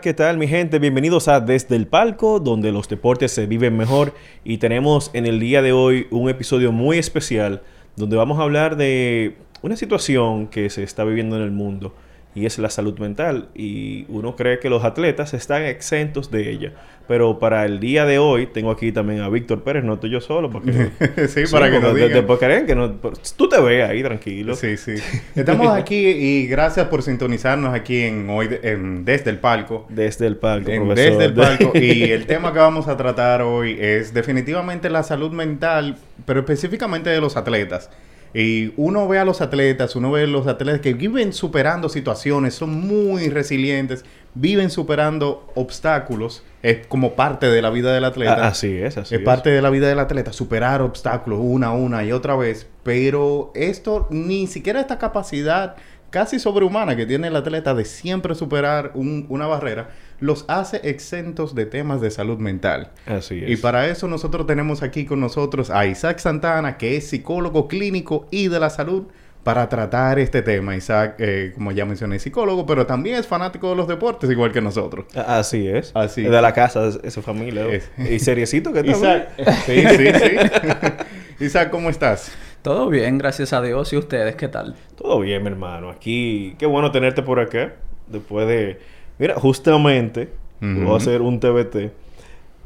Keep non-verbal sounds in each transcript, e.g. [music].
¿Qué tal mi gente? Bienvenidos a Desde el Palco, donde los deportes se viven mejor y tenemos en el día de hoy un episodio muy especial donde vamos a hablar de una situación que se está viviendo en el mundo y es la salud mental. Y uno cree que los atletas están exentos de ella. Pero para el día de hoy tengo aquí también a Víctor Pérez, no estoy yo solo, porque... [laughs] sí, para que nos digan. Después creen que no... Tú te ves ahí tranquilo. Sí, sí. [laughs] Estamos aquí y gracias por sintonizarnos aquí en hoy en Desde el Palco. Desde el Palco, en Desde el Palco. [laughs] y el tema que vamos a tratar hoy es definitivamente la salud mental, pero específicamente de los atletas. Y uno ve a los atletas, uno ve a los atletas que viven superando situaciones, son muy resilientes, viven superando obstáculos. Es como parte de la vida del atleta. Ah, así es, así es. Es parte de la vida del atleta, superar obstáculos una, una y otra vez. Pero esto, ni siquiera esta capacidad casi sobrehumana que tiene el atleta de siempre superar una barrera, los hace exentos de temas de salud mental. Así es. Y para eso nosotros tenemos aquí con nosotros a Isaac Santana, que es psicólogo clínico y de la salud, para tratar este tema. Isaac, eh, como ya mencioné, es psicólogo, pero también es fanático de los deportes, igual que nosotros. Así es. Así. De la casa, de su familia. Y seriecito que Isaac. sí, sí, sí. [laughs] Isaac, ¿cómo estás? Todo bien, gracias a Dios. ¿Y ustedes qué tal? Todo bien, mi hermano. Aquí, qué bueno tenerte por acá. Después de... Mira, justamente, voy a hacer un TBT.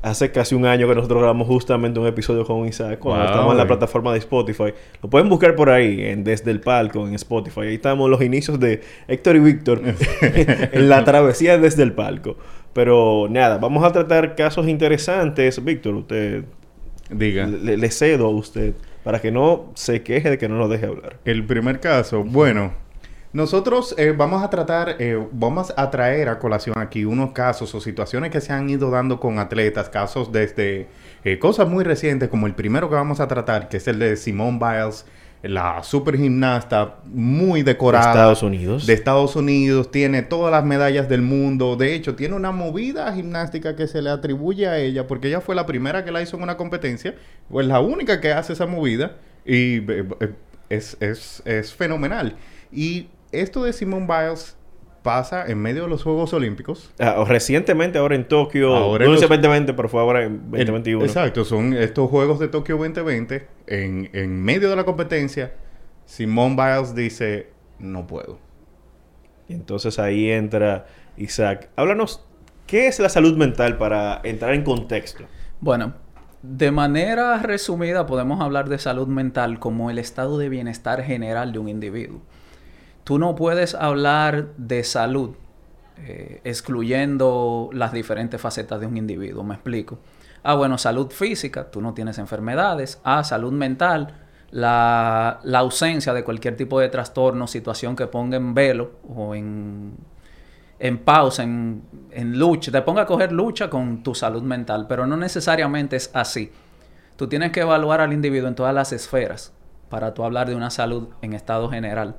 Hace casi un año que nosotros grabamos justamente un episodio con Isaac. Cuando estamos en la plataforma de Spotify. Lo pueden buscar por ahí, en Desde el Palco, en Spotify. Ahí estamos los inicios de Héctor y Víctor [laughs] [laughs] en la travesía desde el palco. Pero nada, vamos a tratar casos interesantes. Víctor, usted... Diga. le cedo a usted para que no se queje de que no nos deje hablar. El primer caso, bueno, nosotros eh, vamos a tratar, eh, vamos a traer a colación aquí unos casos o situaciones que se han ido dando con atletas, casos desde eh, cosas muy recientes, como el primero que vamos a tratar, que es el de Simone Biles, la super gimnasta muy decorada. De Estados Unidos. De Estados Unidos, tiene todas las medallas del mundo. De hecho, tiene una movida gimnástica que se le atribuye a ella, porque ella fue la primera que la hizo en una competencia, pues la única que hace esa movida, y eh, es, es, es fenomenal. Y esto de Simone Biles pasa en medio de los Juegos Olímpicos. Ah, recientemente, ahora en Tokio. Ahora no en 2020, pero fue ahora en 2021. exacto, son estos Juegos de Tokio 2020. En, en medio de la competencia, Simone Biles dice: No puedo. Y entonces ahí entra Isaac. Háblanos, ¿qué es la salud mental para entrar en contexto? Bueno, de manera resumida, podemos hablar de salud mental como el estado de bienestar general de un individuo tú no puedes hablar de salud eh, excluyendo las diferentes facetas de un individuo, me explico. Ah, bueno, salud física, tú no tienes enfermedades. Ah, salud mental, la, ausencia de cualquier tipo de trastorno, situación que ponga en velo o en, en pausa, en, en lucha, te ponga a coger lucha con tu salud mental, pero no necesariamente es así. Tú tienes que evaluar al individuo en todas las esferas para tú hablar de una salud en estado general.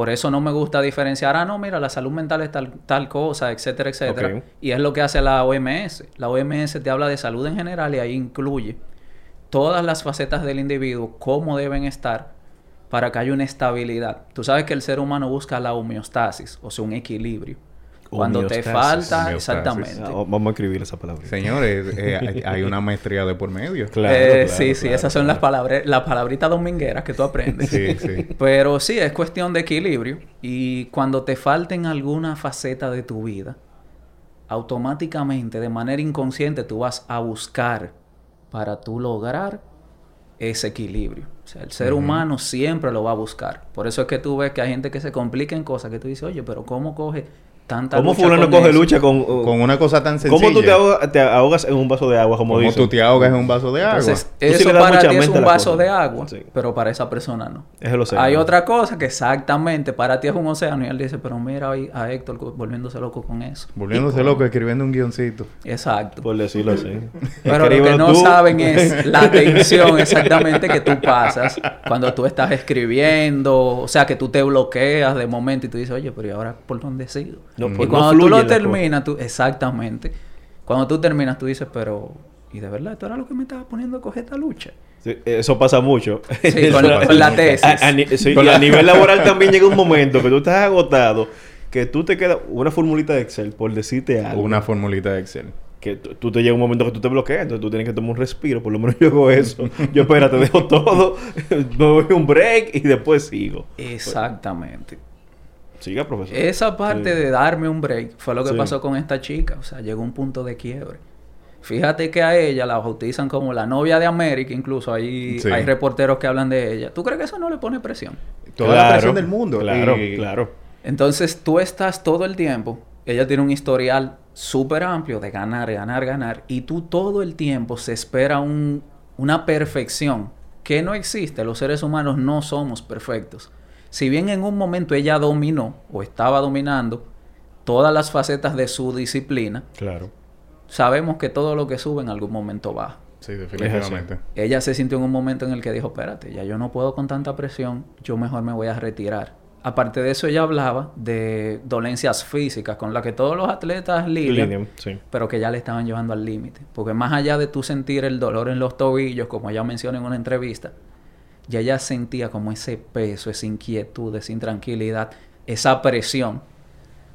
Por eso no me gusta diferenciar, ah, no, mira, la salud mental es tal, tal cosa, etcétera, etcétera. Y es lo que hace la OMS. La OMS te habla de salud en general y ahí incluye todas las facetas del individuo, cómo deben estar para que haya una estabilidad. Tú sabes que el ser humano busca la homeostasis, o sea, un equilibrio. Cuando te falta, exactamente. Ah, vamos a escribir esa palabra. Señores, eh, [laughs] hay- hay una maestría de por medio. Claro, Eh, claro, sí, sí, claro, esas son las palabras, las palabritas domingueras que tú aprendes. Sí, sí. [laughs] Pero sí, es cuestión de equilibrio. Y cuando te falten alguna faceta de tu vida, automáticamente, de manera inconsciente, tú vas a buscar para tú lograr ese equilibrio. O sea, el ser humano siempre lo va a buscar. Por eso es que tú ves que hay gente que se complica en cosas que tú dices, oye, pero ¿cómo coge tanta ¿Cómo lucha fulano con coge eso?" lucha con... Con una cosa tan sencilla. ¿Cómo tú te ahogas, te ahogas en un vaso de agua, como dicen? tú te ahogas en un vaso de agua. Entonces, sí eso para ti es un vaso cosa. de agua, Sí. pero para esa persona no. Es el océano. Hay otra cosa que exactamente para ti es un océano y él dice, pero mira ahí a Héctor volviéndose loco con eso. Volviéndose loco escribiendo un guioncito. Exacto. Por decirlo así. Pero lo que no tú. saben es la [laughs] tensión exactamente que tú pasas cuando tú estás escribiendo, o sea, que tú te bloqueas de momento y tú dices, oye, pero ¿y ahora por dónde sigo? No, y no cuando tú lo terminas, tú, exactamente, cuando tú terminas, tú dices, pero, ¿y de verdad esto era lo que me estaba poniendo a coger esta lucha? Sí, eso pasa mucho. Sí, [laughs] con, la- con la tesis. A, a ni- sí, y a nivel laboral también llega un [laughs] momento que tú estás agotado, que tú te quedas una formulita de Excel por decirte algo. Una formulita de Excel. Que tú, te llega un momento que tú te bloqueas, entonces tú tienes que tomar un respiro, por lo menos [laughs] yo hago eso. yo espérate, dejo todo, me doy un break y después sigo. Exactamente. Siga, profesor. Esa parte Sí. de darme un break fue lo que Sí. pasó con esta chica. O sea, llegó un punto de quiebre. Fíjate que a ella la bautizan como la novia de América, incluso hay, Sí. hay reporteros que hablan de ella. ¿Tú crees que eso no le pone presión? Toda la Claro, presión del mundo. Claro, Y- claro. Entonces tú estás todo el tiempo, ella tiene un historial súper amplio de ganar, ganar, ganar, y tú todo el tiempo se espera un- una perfección que no existe. Los seres humanos no somos perfectos. Si bien en un momento ella dominó o estaba dominando todas las facetas de su disciplina, Claro. sabemos que todo lo que sube en algún momento baja. Sí, definitivamente. Ella se sintió en un momento en el que dijo, espérate, ya yo no puedo con tanta presión, yo mejor me voy a retirar. Aparte de eso, ella hablaba de dolencias físicas con las que todos los atletas lidian, sí. pero que ya le estaban llevando al límite. Porque más allá de tú sentir el dolor en los tobillos, como ella menciona en una entrevista, ya ella sentía como ese peso, esa inquietud, esa intranquilidad, esa presión,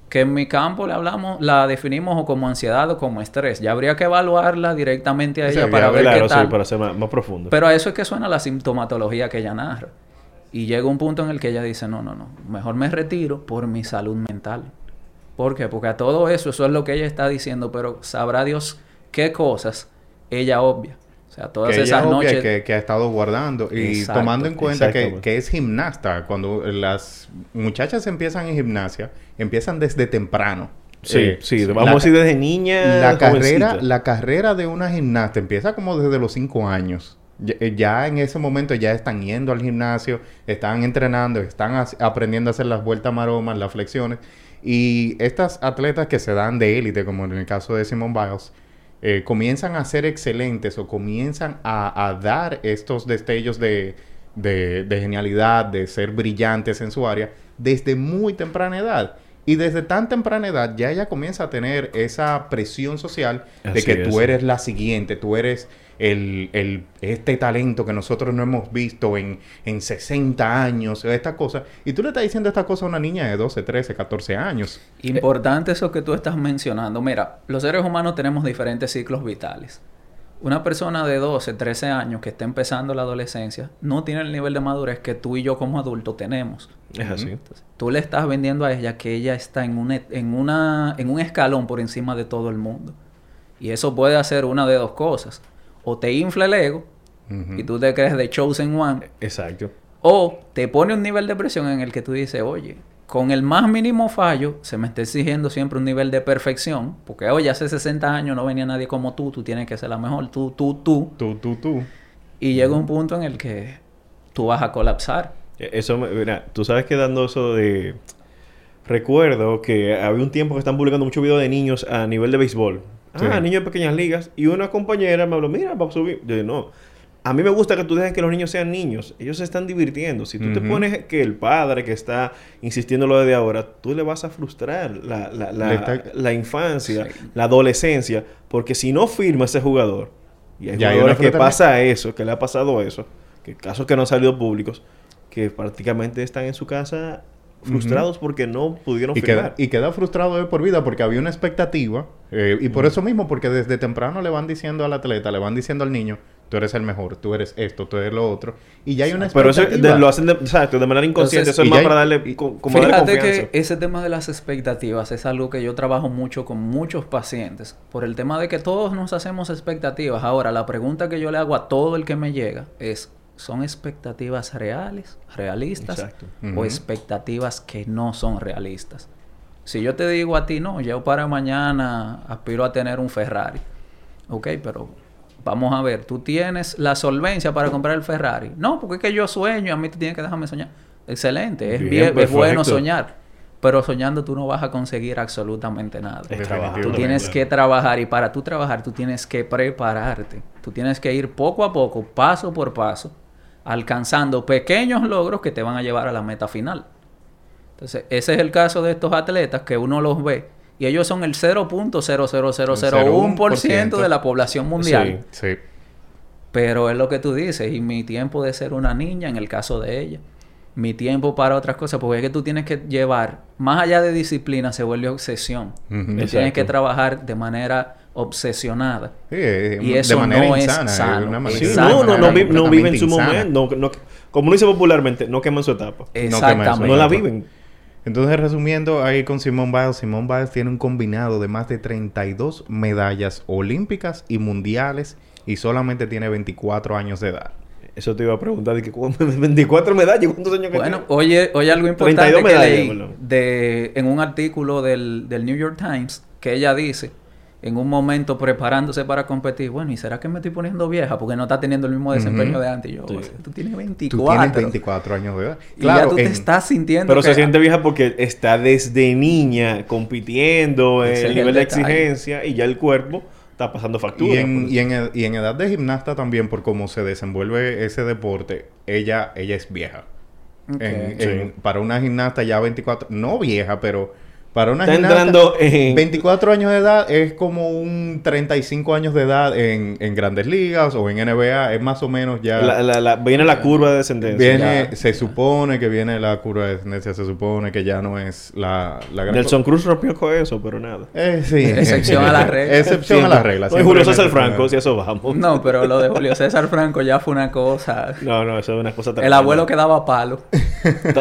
que en mi campo le hablamos, la definimos o como ansiedad o como estrés. Ya habría que evaluarla directamente a Sí, ella para habría- ver Claro, qué tal. sí, para ser más, más profundo. Pero a eso es que suena la sintomatología que ella narra. Y llega un punto en el que ella dice, no, no, no, mejor me retiro por mi salud mental. ¿Por qué? Porque a todo eso, eso es lo que ella está diciendo, pero sabrá Dios qué cosas ella obvia. O sea, todas que esas noches... que, que ha estado guardando y Exacto, tomando en cuenta que, que es gimnasta cuando las muchachas empiezan en gimnasia empiezan desde temprano sí, Eh, sí. la Vamos a ca- decir desde niña. la carrera jovencita. la carrera de una gimnasta empieza como desde los cinco años ya, eh, ya en ese momento ya están yendo al gimnasio están entrenando están aprendiendo a hacer las vueltas maromas las flexiones y estas atletas que se dan de élite como en el caso de Simone Biles eh, comienzan a ser excelentes o comienzan a, a dar estos destellos de, de- de genialidad, de ser brillantes en su área, desde muy temprana edad. Y desde tan temprana edad ya ella comienza a tener esa presión social de Así que tú es. eres la siguiente, tú eres el, el- este talento que nosotros no hemos visto en, en 60 años, esta cosa. Y tú le estás diciendo esta cosa a una niña de 12, 13, 14 años. Importante eso que tú estás mencionando. Mira, los seres humanos tenemos diferentes ciclos vitales. Una persona de 12, 13 años que está empezando la adolescencia no tiene el nivel de madurez que tú y yo como adultos tenemos. Es así. Entonces, tú le estás vendiendo a ella que ella está en, un, e- en, una, en un escalón por encima de todo el mundo. Y eso puede hacer una de dos cosas. O te infla el ego y tú te crees de chosen one. Exacto. O te pone un nivel de presión en el que tú dices, oye, con el más mínimo fallo se me está exigiendo siempre un nivel de perfección. Porque, oye, hace 60 años no venía nadie como tú, tú tienes que ser la mejor, tú, tú, tú. Tú, tú, tú. Y llega un punto en el que tú vas a colapsar. E- Eso, me- mira, tú sabes que dando eso de... Recuerdo que había un tiempo que están publicando muchos videos de niños a nivel de béisbol. Sí. Ah, niños de pequeñas ligas. Y una compañera me habló, mira, va a subir. Yo dije, no. A mí me gusta que tú dejes que los niños sean niños. Ellos se están divirtiendo. Si tú te pones que el padre que está insistiendo lo de ahora, tú le vas a frustrar la, la, la, está- la infancia, Sí. la adolescencia. Porque si no firma ese jugador, y hay Ya jugadores que pasa eso, que le ha pasado eso, que casos que no han salido públicos, que prácticamente están en su casa frustrados porque no pudieron Y firmar. queda, y queda frustrado de por vida porque había una expectativa. eh, y por eso mismo, porque desde temprano le van diciendo al atleta, le van diciendo al niño, tú eres el mejor, tú eres esto, tú eres lo otro. Y ya hay una Pero eso de- lo hacen de, exacto, de manera inconsciente. Entonces, eso es más para darle, y- co- como darle Fíjate confianza. que ese tema de las expectativas es algo que yo trabajo mucho con muchos pacientes por el tema de que todos nos hacemos expectativas. Ahora, la pregunta que yo le hago a todo el que me llega es, ¿son expectativas reales, realistas Exacto. o expectativas que no son realistas? Si yo te digo a ti, no, yo para mañana aspiro a tener un Ferrari. Ok, pero vamos a ver, ¿tú tienes la solvencia para comprar el Ferrari? No, porque es que yo sueño y a mí tú tienes que dejarme soñar. Excelente, es, Bien, bien, es perfecto. bueno soñar. Pero soñando tú no vas a conseguir absolutamente nada. Es. Tú tienes que trabajar y para tú trabajar tú tienes que prepararte. Tú tienes que ir poco a poco, paso por paso, alcanzando pequeños logros que te van a llevar a la meta final. Entonces, ese es el caso de estos atletas que uno los ve y ellos son el 0.00001% de la población mundial. Sí. Pero es lo que tú dices, y mi tiempo de ser una niña, en el caso de ella, mi tiempo para otras cosas, porque es que tú tienes que llevar, más allá de disciplina, se vuelve obsesión. Tienes que trabajar de manera obsesionada. Sí, Y de eso manera no es insana, de sano. una manera Sí, no, no, no, vi- no viven su insana. momento. No, no- como uno dice popularmente, no queman su etapa. Exactamente. No la viven. Entonces, resumiendo ahí con Simón Biles, Simón Biles tiene un combinado de más de 32 medallas olímpicas y mundiales y solamente tiene 24 años de edad. Eso te iba a preguntar. de que, ¿cu- [laughs] 24 medallas. ¿Cuántos años que Bueno, tiene? oye, oye algo importante 32 que medallas, leí perdón. de, en un artículo del, del New York Times que ella dice en un momento preparándose para competir, bueno, ¿y será que me estoy poniendo vieja? Porque no está teniendo el mismo desempeño de antes. Y yo, Sí. tú tienes Tú 24. tienes 24 años de edad. Y ya tú te estás sintiendo Pero que- se siente vieja porque está desde niña compitiendo Ese el nivel el de exigencia y ya el cuerpo está pasando factura. Y en, pues. y, en, y en edad de gimnasta también, por cómo se desenvuelve ese deporte, ella, ella es vieja. En- Sí. para una gimnasta ya 24, no vieja, pero para una Está gimnasta entrando en... 24 años de edad es como un 35 años de edad en, en grandes ligas o en NBA, es más o menos ya... la- la- la- viene la curva de descendencia. Viene, Ya. se supone que viene la curva de descendencia, se supone que ya no es la, la gran... Nelson Cruz rompió con eso, pero nada. Eh, sí. [laughs] Excepción a la regla. [laughs] Excepción a la regla. No, y siempre Julio César Franco, si eso vamos. No, pero lo de Julio [laughs] César Franco ya fue una cosa. No, no, eso es una cosa El tremenda. abuelo que daba palo.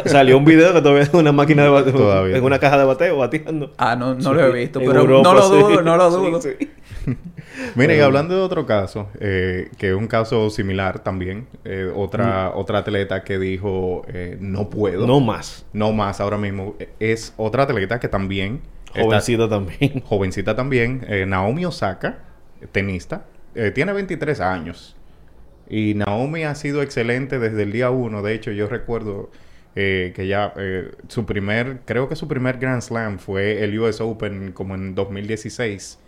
Salió un video que todavía es una máquina de bateo. Todavía. En una caja de bateo, bateando. Ah, no, no lo he visto, En pero Europa, no lo sí. dudo, no lo [laughs] Sí, dudo. sí. [laughs] Mira, y hablando de otro caso, eh, que es un caso similar también, eh, otra, otra atleta que dijo, eh, no puedo, No más. no más ahora mismo, eh, es otra atleta que también, está- Jovencito también. [laughs] jovencita también, eh, Naomi Osaka, tenista, eh, tiene 23 años. Y Naomi ha sido excelente desde el día uno. De hecho, yo recuerdo eh, que ya eh, su primer, creo que su primer Grand Slam fue el US Open como en 2016.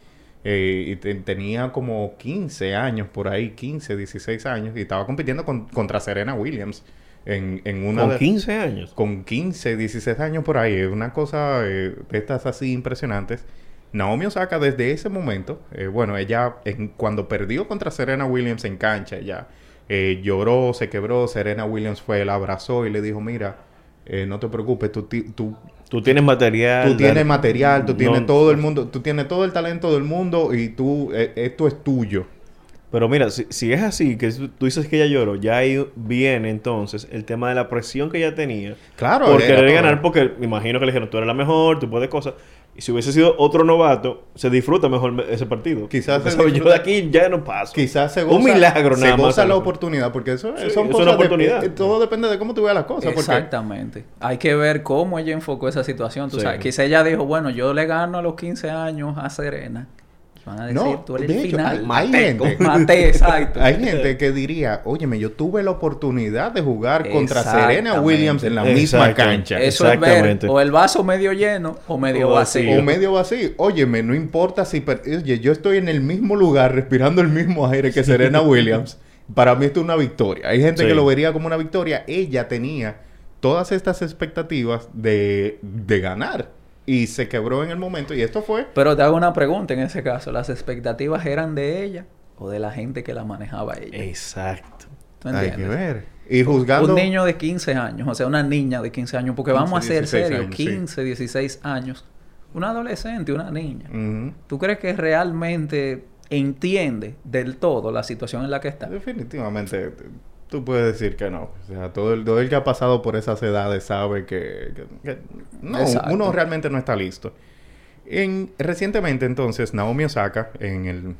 Eh, y te- tenía como 15 años por ahí, 15, 16 años. Y estaba compitiendo con- contra Serena Williams en, en una Con de- 15 años. con 15, 16 años por ahí. Es una cosa de estas así impresionantes. Naomi Osaka desde ese momento, bueno, ella en- cuando perdió contra Serena Williams en cancha, ella eh, lloró, se quebró, Serena Williams fue, la abrazó y le dijo, mira, eh, no te preocupes, tú, tú, Tú tienes material. tú tienes material, tú tienes todo el mundo, tú tienes todo el talento del mundo y tú, eh, esto es tuyo. Pero mira, si, si es así, que tú dices que ella lloró, ya ahí viene entonces el tema de la presión que ella tenía. Claro, por querer todo. ganar, porque me imagino que le dijeron, tú eres la mejor, tú puedes cosas. Y si hubiese sido otro novato, se disfruta mejor me- ese partido. Quizás se ¿sabes? Yo disfruta- de aquí ya no paso. Quizás se goza, Un milagro se nada más. goza la oportunidad, porque eso Sí, son es cosas una oportunidad. todo depende de cómo tú veas las cosas. porque- Exactamente. Hay que ver cómo ella enfocó esa situación. Tú Sí. sabes, quizá ella dijo, bueno, yo le gano a los 15 años a Serena. Van a decir, No, tú eres de el hecho, final. hay Maté, gente- maté, [laughs] exacto. Hay gente que diría, óyeme, yo tuve la oportunidad de jugar contra. Serena Williams en la misma cancha. Eso es ver Exactamente. o el vaso medio lleno o medio O vacío. vacío. O medio vacío. Óyeme, no importa si... per- Oye, yo estoy en el mismo lugar respirando el mismo aire que Serena Williams. Para mí esto es una victoria. Hay gente Sí. que lo vería como una victoria. Ella tenía todas estas expectativas de, de ganar. Y se quebró en el momento. Y esto fue... Pero te hago una pregunta en ese caso. ¿Las expectativas eran de ella o de la gente que la manejaba ella? Exacto. ¿Tú Hay entiendes? que ver. Y juzgando... Un niño de 15 años, o sea, una niña de 15 años, porque 15, vamos a ser 16 serios, años, sí. 15, 16 años, un adolescente, una niña. ¿Tú crees que realmente entiende del todo la situación en la que está? Definitivamente, tú puedes decir que no. O sea, todo el, todo el que ha pasado por esas edades sabe que, que- que no, Exacto. uno realmente no está listo. En, recientemente, entonces, Naomi Osaka, en el,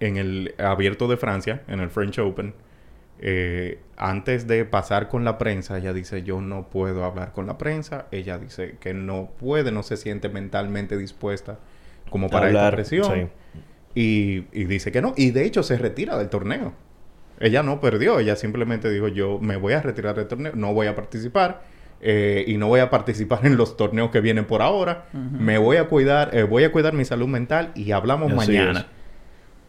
en el abierto de Francia, en el French Open, eh, antes de pasar con la prensa, ella dice, yo no puedo hablar con la prensa. Ella dice que no puede, no se siente mentalmente dispuesta como para esta Hablar, presión. sí. Y, y dice que no. Y de hecho se retira del torneo. Ella no perdió. Ella simplemente dijo, yo me voy a retirar del torneo. No voy a participar. eh, y no voy a participar [laughs] en los torneos que vienen por ahora. Me voy a cuidar. eh, voy a cuidar mi salud mental. Y hablamos mañana.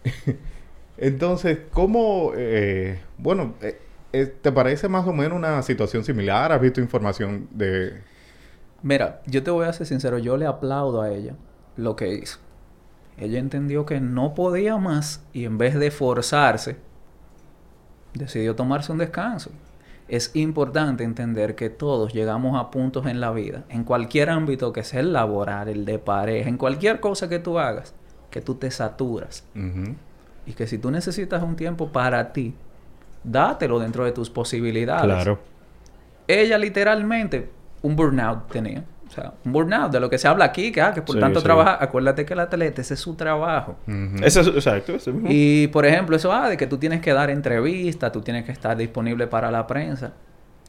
[laughs] Entonces, ¿cómo... eh, bueno, eh, eh, ¿te parece más o menos una situación similar? ¿Has visto información de... Mira, yo te voy a ser sincero, yo le aplaudo a ella lo que hizo. Ella entendió que no podía más y en vez de forzarse, decidió tomarse un descanso. Es importante entender que todos llegamos a puntos en la vida, en cualquier ámbito que sea el laboral, el de pareja, en cualquier cosa que tú hagas, que tú te saturas. Y que si tú necesitas un tiempo para ti, dátelo dentro de tus posibilidades. Claro. Ella literalmente un burnout tenía. O sea, un burnout de lo que se habla aquí, que, ah, que por Sí, tanto sí. trabaja. Acuérdate que el atleta, ese es su trabajo. Eso es, exacto. mismo. Y, por ejemplo, eso, ah, de que tú tienes que dar entrevistas, tú tienes que estar disponible para la prensa.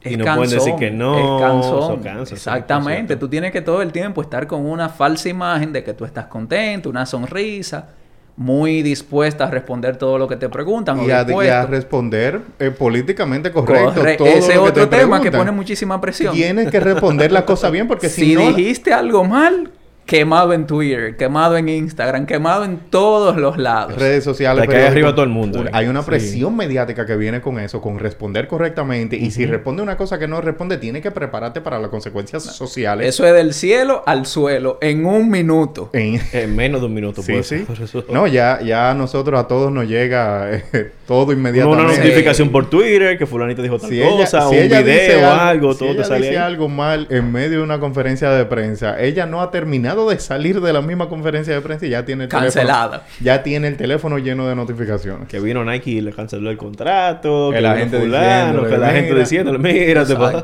Y no pueden decir que no, Es cansón. Exactamente. es. Tú tienes que todo el tiempo estar con una falsa imagen de que tú estás contento, una sonrisa, muy dispuesta a responder todo lo que te preguntan. o Y a, y a dispuesto. responder eh, políticamente correcto. Corre- todo Ese es lo que otro te tema que pone muchísima presión. Tienes que responder la cosa bien porque [laughs] si, si no... dijiste algo mal, quemado en Twitter, quemado en Instagram, quemado en todos los lados. redes sociales... Te arriba todo el mundo, un- eh. Hay una Sí. presión mediática que viene con eso, con responder correctamente. Y si responde una cosa que no responde, tiene que prepararte para las consecuencias sociales. Eso es del cielo al suelo en un minuto. En- [laughs] En menos de un minuto. Sí, pues, sí. [laughs] No, ya, ya a nosotros, a todos nos llega eh, [laughs] todo inmediatamente. una notificación por Twitter que fulanita dijo tal Si ella, cosa, si un ella dice video, algo, algo, si todo te ella sale dice ahí. algo mal en medio de una conferencia de prensa, ella no ha terminado de salir de la misma conferencia de prensa y ya tiene el Cancelada. teléfono, ya tiene el teléfono lleno de notificaciones. Que vino Nike y le canceló el contrato. Que Que la gente fulano, que la gente diciéndole, mira, te pasa.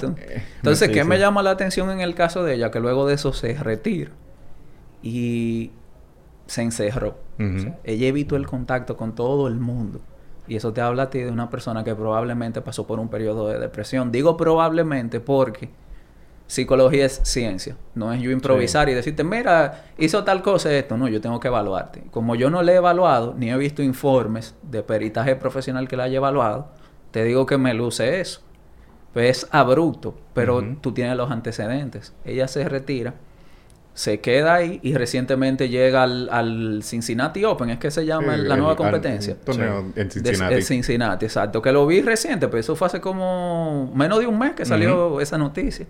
Entonces, Sí, ¿qué sí. me llama la atención en el caso de ella? Que luego de eso se retira y se encerró. Ujú. O sea, ella evitó el contacto con todo el mundo. Y eso te habla a ti de una persona que probablemente pasó por un periodo de depresión. Digo probablemente porque psicología es ciencia. No es yo improvisar y decirte, mira, hizo tal cosa esto. No, yo tengo que evaluarte. Como yo no le he evaluado, ni he visto informes de peritaje profesional que la haya evaluado, te digo que me luce eso. Pues es abrupto, pero Ujú. tú tienes los antecedentes. Ella se retira, se queda ahí y recientemente llega al, al Cincinnati Open, es que se llama Sí, la el- nueva al- competencia. el torneo en Cincinnati. de Cincinnati, exacto. Que lo vi reciente, pero eso fue hace como menos de un mes que salió esa noticia.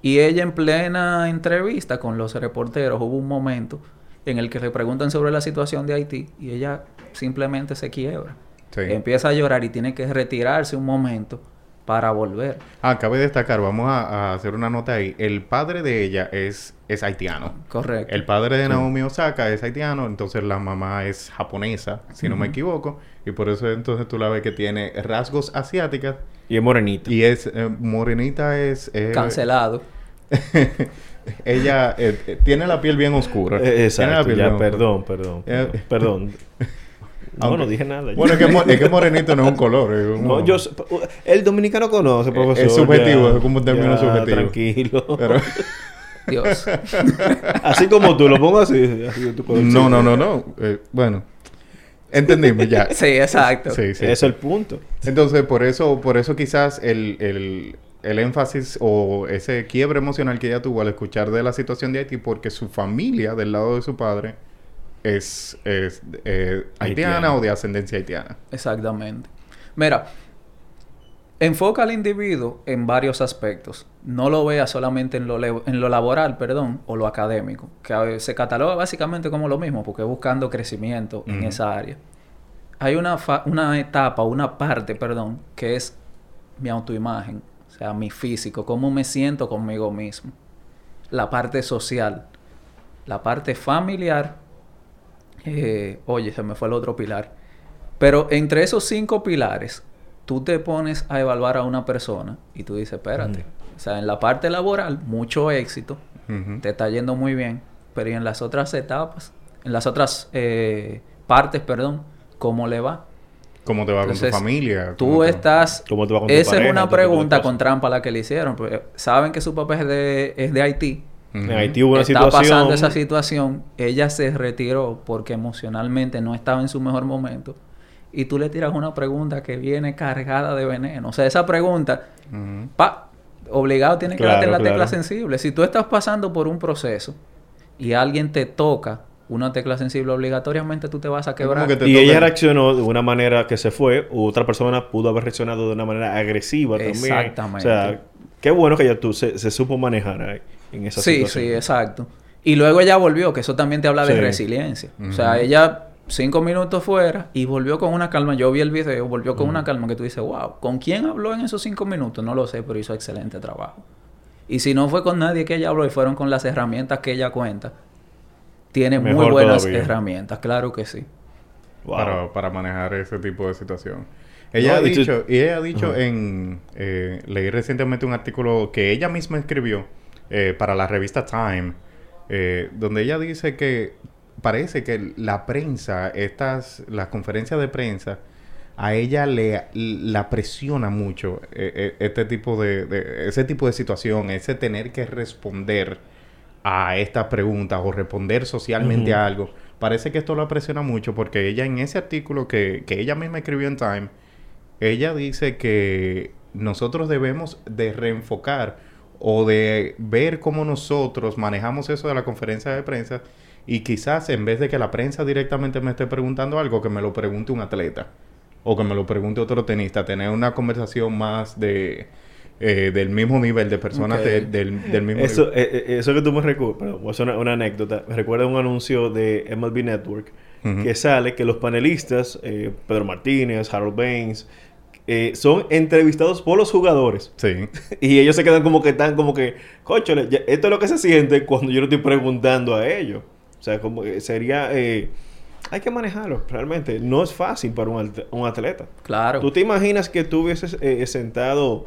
Y ella en plena entrevista con los reporteros, hubo un momento en el que le preguntan sobre la situación de Haití y ella simplemente se quiebra. Sí. Empieza a llorar y tiene que retirarse un momento para volver. Ah, cabe destacar, vamos a, a hacer una nota ahí. El padre de ella es, es haitiano. Correcto. El padre de Naomi Osaka es haitiano, entonces la mamá es japonesa, si no me equivoco. Y por eso entonces tú la ves que tiene rasgos asiáticas. Y es morenito. Y es eh, morenita, es... eh, Cancelado. [laughs] ella eh, tiene la piel bien oscura. Tiene la Exacto, piel ya, bien oscura. perdón, perdón. Eh, Perdón. [laughs] No, Aunque- no dije nada. Bueno, es que, es que morenito no es un color. es como- No, yo... El dominicano conoce, profesor. es subjetivo, ya, es como un término ya, subjetivo. Tranquilo. Pero- [laughs] Dios. así como tú, lo pongo así. así tú puedes no, no, no, no. Eh, bueno. Entendimos ya. [laughs] sí, exacto. Sí, sí. Ese es el punto. Entonces, por eso, por eso quizás el, el, el énfasis o ese quiebre emocional que ella tuvo al escuchar de la situación de Haití, porque su familia del lado de su padre es, es eh, haitiana Haitiana. o de ascendencia haitiana. Exactamente. Mira, enfoca al individuo en varios aspectos. No lo vea solamente en lo, en lo laboral, perdón, o lo académico, que se cataloga básicamente como lo mismo, porque buscando crecimiento en esa área. Hay una, fa- una etapa, una parte, perdón, que es mi autoimagen, o sea, mi físico, cómo me siento conmigo mismo. La parte social, la parte familiar, eh, oye, se me fue el otro pilar. Pero entre esos cinco pilares, tú te pones a evaluar a una persona y tú dices, espérate, o sea, en la parte laboral, mucho éxito, te está yendo muy bien, pero ¿y en las otras etapas, en las otras eh, partes, perdón, ¿cómo le va? ¿Cómo te va con tu familia? Tú ¿Cómo te- estás... ¿Cómo te va con tu Esa pareja? es una pregunta con trampa la que le hicieron. saben que su papá es de, es de Haití. En Haití hubo una está situación... pasando esa situación. Ella se retiró porque emocionalmente no estaba en su mejor momento. Y tú le tiras una pregunta que viene cargada de veneno. O sea, esa pregunta, pa, obligado tiene que Claro, darte la tecla sensible. Si tú estás pasando por un proceso y alguien te toca una tecla sensible, obligatoriamente tú te vas a quebrar. que Y ella reaccionó de una manera que se fue, u otra persona pudo haber reaccionado de una manera agresiva también. Exactamente. O sea, qué bueno que ella tú se, se supo manejar ahí, en esa Sí, situación. sí, exacto. Y luego ella volvió, que eso también te habla de Sí. resiliencia. O sea, ella cinco minutos fuera y volvió con una calma. Yo vi el video, volvió con una calma que tú dices, wow, ¿con quién habló en esos cinco minutos? No lo sé, pero hizo excelente trabajo. Y si no fue con nadie que ella habló y fueron con las herramientas que ella cuenta, tiene muy buenas todavía. herramientas, claro que sí. Wow. para, para manejar ese tipo de situación. Ella No, ha y tú- dicho, y ella ha dicho en... eh, leí recientemente un artículo que ella misma escribió eh, para la revista Time, eh, donde ella dice que parece que la prensa, estas, las conferencias de prensa, a ella le la presiona mucho eh, este tipo de, de- ese tipo de situación, ese tener que responder a estas preguntas o responder socialmente a algo. Parece que esto la presiona mucho porque ella en ese artículo que, que ella misma escribió en Time, ella dice que nosotros debemos de reenfocar o de ver cómo nosotros manejamos eso de la conferencia de prensa y quizás en vez de que la prensa directamente me esté preguntando algo, que me lo pregunte un atleta o que me lo pregunte otro tenista, tener una conversación más de eh, del mismo nivel de personas de- del, del mismo Eso, nivel. eh, eh, eso que tú me recuerdas, voy a hacer una, una anécdota. Me recuerda un anuncio de MLB Network que sale que los panelistas, eh, Pedro Martínez, Harold Baines, eh, son entrevistados por los jugadores. Sí. [laughs] Y ellos se quedan como que están como que, cóchale, esto es lo que se siente cuando yo le estoy preguntando a ellos. O sea, como que sería... eh, hay que manejarlo, realmente. No es fácil para un, atle- un atleta. Claro. ¿Tú te imaginas que tú hubieses eh, sentado,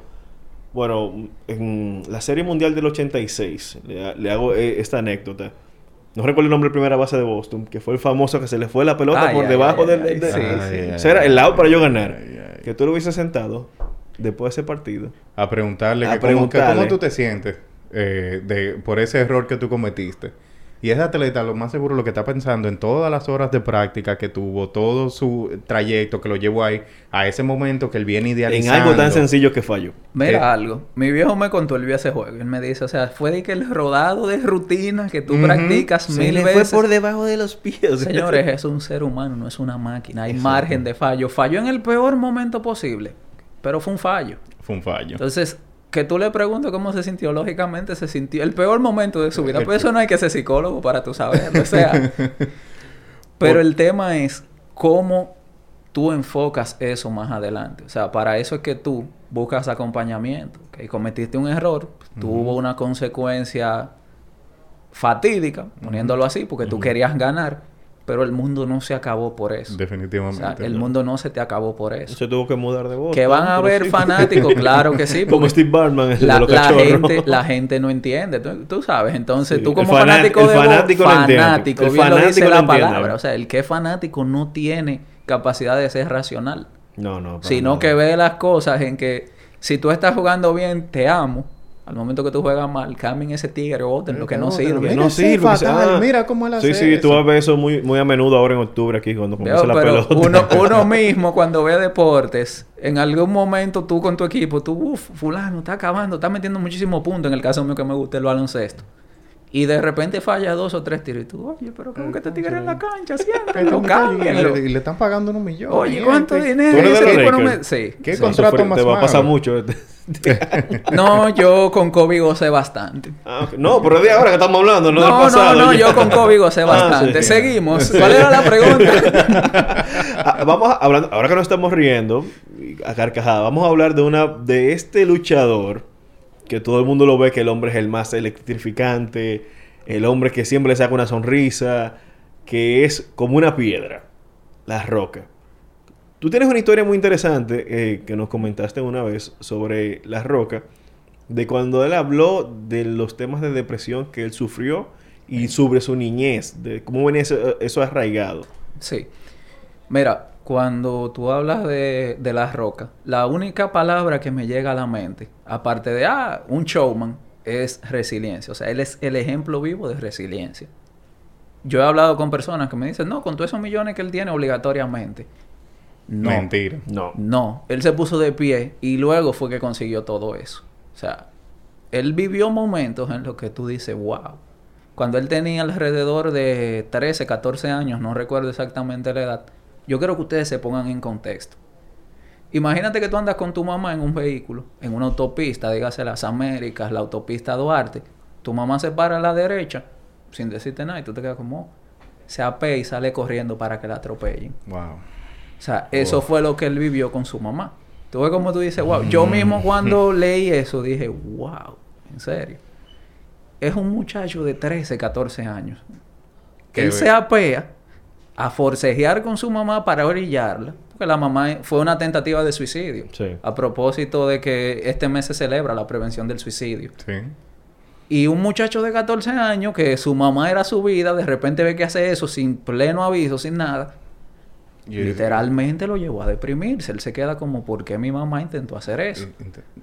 bueno, en la Serie Mundial del 86? Le, le hago eh, esta anécdota. No recuerdo el nombre de primera base de Boston, que fue el famoso que se le fue la pelota por debajo del... sí, sí. Ese era el lado para yo ganar. Ay. Que tú lo hubieses sentado después de ese partido. A preguntarle, A que cómo, que preguntarle. cómo tú te sientes eh, de, por ese error que tú cometiste. Y ese atleta, lo más seguro, lo que está pensando en todas las horas de práctica que tuvo, todo su trayecto que lo llevó ahí, a ese momento que él viene En idealizando. algo tan sencillo que falló. Mira ¿Qué? algo. Mi viejo me contó, él vio ese juego. Él me dice, o sea, fue de que el rodado de rutina que tú practicas mil veces. debajo de los pies. [laughs] Señores, es un ser humano, no es una máquina. Hay margen de fallo. Falló en el peor momento posible, pero fue un fallo. Fue un fallo. Entonces, que tú le preguntes cómo se sintió, lógicamente se sintió el peor momento de su vida. Por eso no hay que ser psicólogo para tú saberlo. O sea, [laughs] pero el tema es cómo tú enfocas eso más adelante. O sea, para eso es que tú buscas acompañamiento. Que cometiste un error, tuvo una consecuencia fatídica, poniéndolo así, porque tú querías ganar, pero el mundo no se acabó por eso. O Definitivamente. sea, el mundo no se te acabó por eso. Se tuvo que mudar de voz. Que van a haber fanáticos, claro que sí. [laughs] Como Steve Bartman, el de la, los la gente, la gente no entiende, tú, tú sabes. Entonces, Sí, tú como fanático de voz, fanático entiende. fanático, El bien lo dice la entiende. palabra. O sea, el que es fanático no tiene capacidad de ser racional, No, no. sino nada. que ve las cosas en que si tú estás jugando bien, te amo. Al momento que tú juegas mal, cambien ese tigre o otro, lo que no sirve. mira no sirve. que ah. mira cómo él Sí, hace sí, tú eso. vas a ver eso muy, muy a menudo ahora en octubre aquí cuando comienza Veo, la pero pelota. uno, [laughs] uno mismo cuando ve deportes, en algún momento tú con tu equipo, tú, uff, fulano, está acabando, está metiendo muchísimos puntos, en el caso mío que me gusta el baloncesto. Y de repente falla dos o tres tiros. Y tú, oye, pero ¿cómo que te tigre en la cancha? Siempre, lo muchacho, cámbienlo. Y le están pagando unos millones. Oye, ¿cuánto dinero? ¿Tú eres de Ese los tipo no Lakers? me- Sí. ¿Qué sí. contrato fue- más Te va a pasar mucho. [laughs] No, yo con Kobe gocé bastante. Ah. No, pero es de ahora que estamos hablando, no, No, del no, pasado. no, ya. yo con Kobe gocé Ah, bastante. sí. Seguimos. ¿Cuál era la pregunta? [laughs] Ah, vamos a, hablando, ahora que nos estamos riendo, a carcajada. Vamos a hablar de una de este luchador que todo el mundo lo ve que el hombre es el más electrificante, el hombre que siempre le saca una sonrisa, que es como una piedra, la roca. Tú tienes una historia muy interesante eh, que nos comentaste una vez sobre la roca, de cuando él habló de los temas de depresión que él sufrió y sobre su niñez, de cómo venía eso, eso arraigado. Sí. Mira, cuando tú hablas de, de la roca, la única palabra que me llega a la mente, aparte de, ah, un showman, es resiliencia. O sea, él es el ejemplo vivo de resiliencia. Yo he hablado con personas que me dicen, no, con todos esos millones que él tiene obligatoriamente. No. Mentira. No. No, él se puso de pie y luego fue que consiguió todo eso. O sea, él vivió momentos en los que tú dices, wow. Cuando él tenía alrededor de 13, 14 años, no recuerdo exactamente la edad, yo quiero que ustedes se pongan en contexto. Imagínate que tú andas con tu mamá en un vehículo, en una autopista, dígase las Américas, la autopista Duarte. Tu mamá se para a la derecha sin decirte nada y tú te quedas como, oh". se apea y sale corriendo para que la atropellen. Wow. O sea, eso fue lo que él vivió con su mamá. Tú ves como tú dices, wow. Yo mismo cuando [laughs] leí eso dije, wow, en serio. Es un muchacho de 13, 14 años. Que él se apea a forcejear con su mamá para orillarla. Porque la mamá fue una tentativa de suicidio. Sí. A propósito de que este mes se celebra la prevención del suicidio. Sí. Y un muchacho de 14 años que su mamá era su vida, de repente ve que hace eso sin pleno aviso, sin nada. Y- Literalmente lo llevó a deprimirse. Él se queda como, ¿por qué mi mamá intentó hacer eso?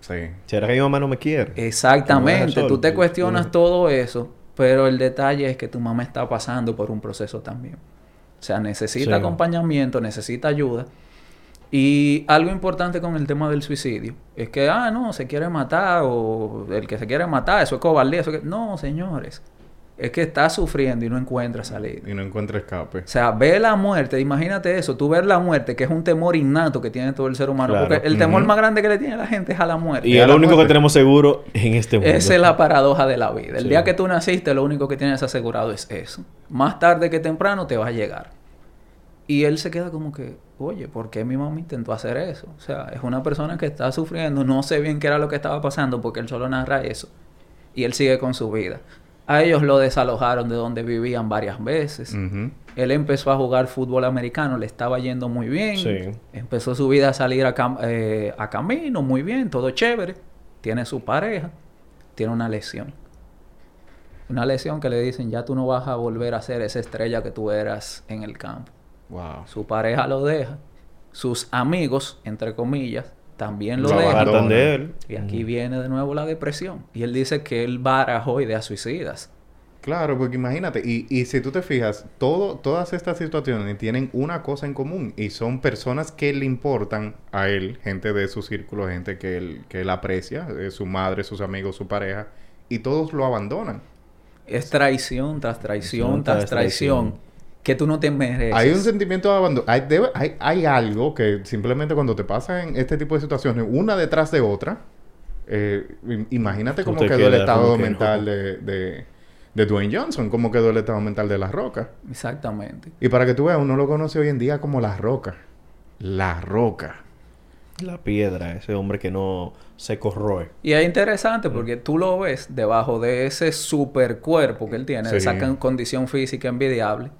Sí. ¿Será que mi mamá no me quiere? Exactamente. Tú te cuestionas todo eso, pero el detalle es que tu mamá está pasando por un proceso también. O sea, necesita Sí. acompañamiento, necesita ayuda. Y algo importante con el tema del suicidio es que, ah, no, se quiere matar o el que se quiere matar, eso es cobardía. Eso es que... No, señores. Es que está sufriendo y no encuentra salida. Y no encuentra escape. O sea, ve la muerte, imagínate eso, tú ver la muerte, que es un temor innato que tiene todo el ser humano. Claro. Porque el temor más grande que le tiene la gente es a la muerte. Y es lo único que tenemos seguro en este mundo. Esa es la paradoja de la vida. El Sí. día que tú naciste, lo único que tienes asegurado es eso. Más tarde que temprano te va a llegar. Y él se queda como que, oye, ¿por qué mi mamá intentó hacer eso? O sea, es una persona que está sufriendo, no sé bien qué era lo que estaba pasando porque él solo narra eso. Y él sigue con su vida. A ellos lo desalojaron de donde vivían varias veces. Él empezó a jugar fútbol americano, le estaba yendo muy bien. Sí. Empezó su vida a salir a, cam- eh, a camino, muy bien, todo chévere. Tiene su pareja, tiene una lesión. Una lesión que le dicen, ya tú no vas a volver a ser esa estrella que tú eras en el campo. Wow. Su pareja lo deja, sus amigos, entre comillas, también lo Lo. Apartan de él. Y aquí viene de nuevo la depresión. Y él dice que él barajó ideas suicidas. Claro, porque imagínate, y, y si tú te fijas, todo, todas estas situaciones tienen una cosa en común y son personas que le importan a él, gente de su círculo, gente que él, que él aprecia, eh, su madre, sus amigos, su pareja, y todos lo abandonan. Es traición tras traición Traición tras tras traición. Que tú no te mereces. Hay un sentimiento de abandono. Hay, debe- hay, hay algo que simplemente cuando te pasa en este tipo de situaciones, una detrás de otra, eh, im- imagínate cómo quedó el estado mental no. de, de, de Dwayne Johnson, cómo quedó el estado mental de La Roca. Exactamente. Y para que tú veas, uno lo conoce hoy en día como La Roca. La Roca. La piedra, ese hombre que no se corroe. Y es interesante porque tú lo ves debajo de ese super cuerpo que él tiene, de Sí. esa condición física envidiable.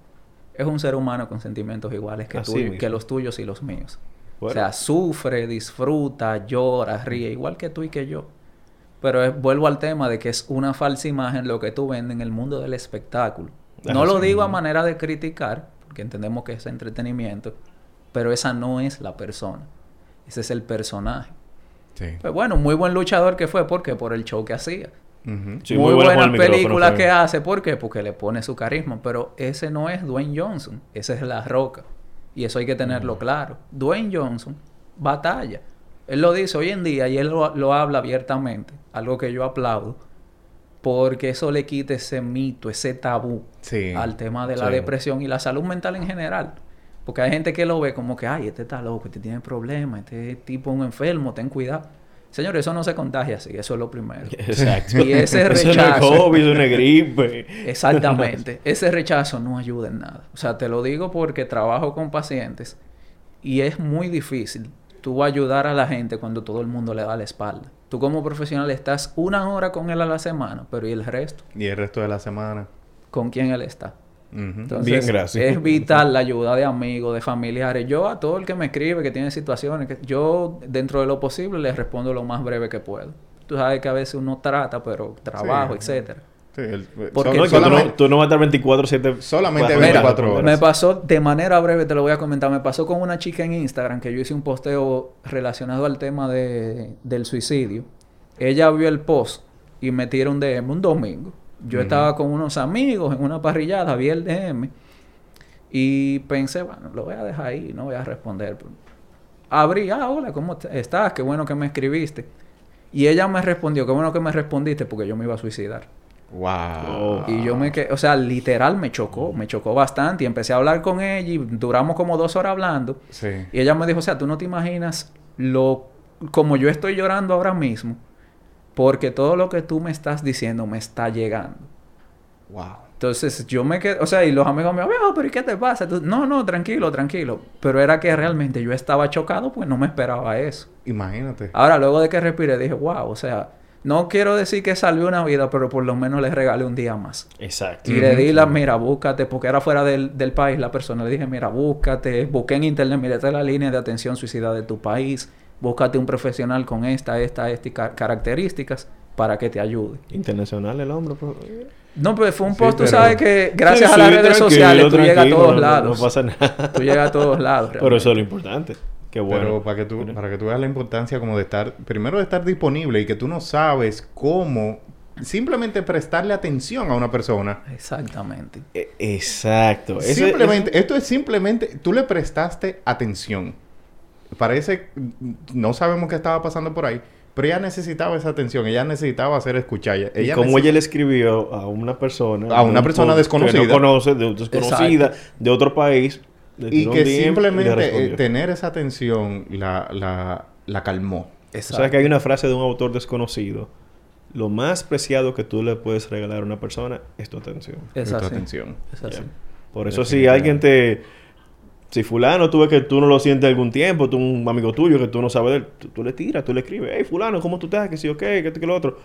Es un ser humano con sentimientos iguales que, tú- que los tuyos y los míos. Bueno. O sea, sufre, disfruta, llora, ríe, igual que tú y que yo. Pero es- vuelvo al tema de que es una falsa imagen lo que tú vendes en el mundo del espectáculo. No lo digo a manera de criticar, porque entendemos que es entretenimiento, pero esa no es la persona. Ese es el personaje. Sí. Pues bueno, muy buen luchador que fue, ¿por qué? Por el show que hacía. Sí, muy muy buenas películas que hace, ¿por qué? Porque le pone su carisma. Pero ese no es Dwayne Johnson, ese es La Roca. Y eso hay que tenerlo claro. Dwayne Johnson batalla. Él lo dice hoy en día y él lo, lo habla abiertamente, algo que yo aplaudo, porque eso le quita ese mito, ese tabú Sí. al tema de la Sí. depresión y la salud mental en general. Porque hay gente que lo ve como que, ay, este está loco, este tiene problemas, este tipo es un enfermo, ten cuidado. Señor, eso no se contagia así, eso es lo primero. [laughs] Exacto. Y ese Eso no es rechazo. COVID, es gripe. Exactamente. Ese rechazo no ayuda en nada. O sea, te lo digo porque trabajo con pacientes y es muy difícil tú ayudar a la gente cuando todo el mundo le da la espalda. Tú como profesional estás una hora con él a la semana, pero ¿y el resto? Y el resto de la semana. ¿Con quién él está? Entonces, Bien, gracias. Es vital la ayuda de amigos, de familiares. Yo a todo el que me escribe, que tiene situaciones, que yo dentro de lo posible le respondo lo más breve que puedo. Tú sabes que a veces uno trata, pero trabajo, Sí. etcétera. Sí, el- Porque No, tú, no, solamente- tú no vas a estar 24-7. Solamente para- 24 para- horas. Me pasó de manera breve, te lo voy a comentar. Me pasó con una chica en Instagram que yo hice un posteo relacionado al tema de, del suicidio. Ella vio el post y me tiró un DM un domingo. Yo estaba con unos amigos en una parrillada, vi el DM y pensé, bueno, lo voy a dejar ahí, no voy a responder. Abrí, ah, hola, ¿cómo estás? Qué bueno que me escribiste. Y ella me respondió, qué bueno que me respondiste porque yo me iba a suicidar. Wow. Y yo me quedé, o sea, literal me chocó, me chocó bastante. Y empecé a hablar con ella y duramos como dos horas hablando. Sí. Y ella me dijo, o sea, tú no te imaginas lo como yo estoy llorando ahora mismo, porque todo lo que tú me estás diciendo me está llegando. Wow. Entonces yo me quedé, o sea, y los amigos me dijeron, "Ah, pero ¿y qué te pasa? No, no, tranquilo, tranquilo. Pero era que realmente yo estaba chocado, pues no me esperaba eso. Imagínate. Ahora, luego de que respiré, dije, wow, o sea, no quiero decir que salvé una vida, pero por lo menos le regalé un día más. Exacto. Y le di la, mira, búscate, porque era fuera del, del país la persona. Le dije, mira, búscate, busqué en internet, mira, esta es la línea de atención suicida de tu país. Búscate un profesional con esta, esta, esta y ca- características para que te ayude. Internacional el hombre. pues. No, pues fue un Sí, post, tú pero- sabes que gracias Sí, a las redes sociales tú llegas a todos no- lados. No pasa nada. Tú llegas a todos lados. Pero eso es lo importante. Qué bueno. Pero para que tú, Pero- para que tú veas la importancia como de estar, primero de estar disponible y que tú no sabes cómo simplemente prestarle atención a una persona. Exactamente. Eh, Exacto. Simplemente, esto es simplemente, tú le prestaste atención. Parece, no sabemos qué estaba pasando por ahí, pero ella necesitaba esa atención, ella necesitaba ser escuchada. Ella, y como ella le escribió a una persona... A una un persona desconocida. Que no conoce, de, desconocida, de otro país. y que simplemente eh, tener esa atención la, la, la calmó. O sea que hay una frase de un autor desconocido. Lo más preciado que tú le puedes regalar a una persona es tu atención. Es tu así. atención. Es así. Por eso si alguien te... Si fulano tú ves que tú no lo sientes algún tiempo, tú un amigo tuyo que tú no sabes de él, tú, tú le tiras, tú le escribes, hey fulano, ¿cómo tú estás? Que sí, ok, que esto, que lo otro.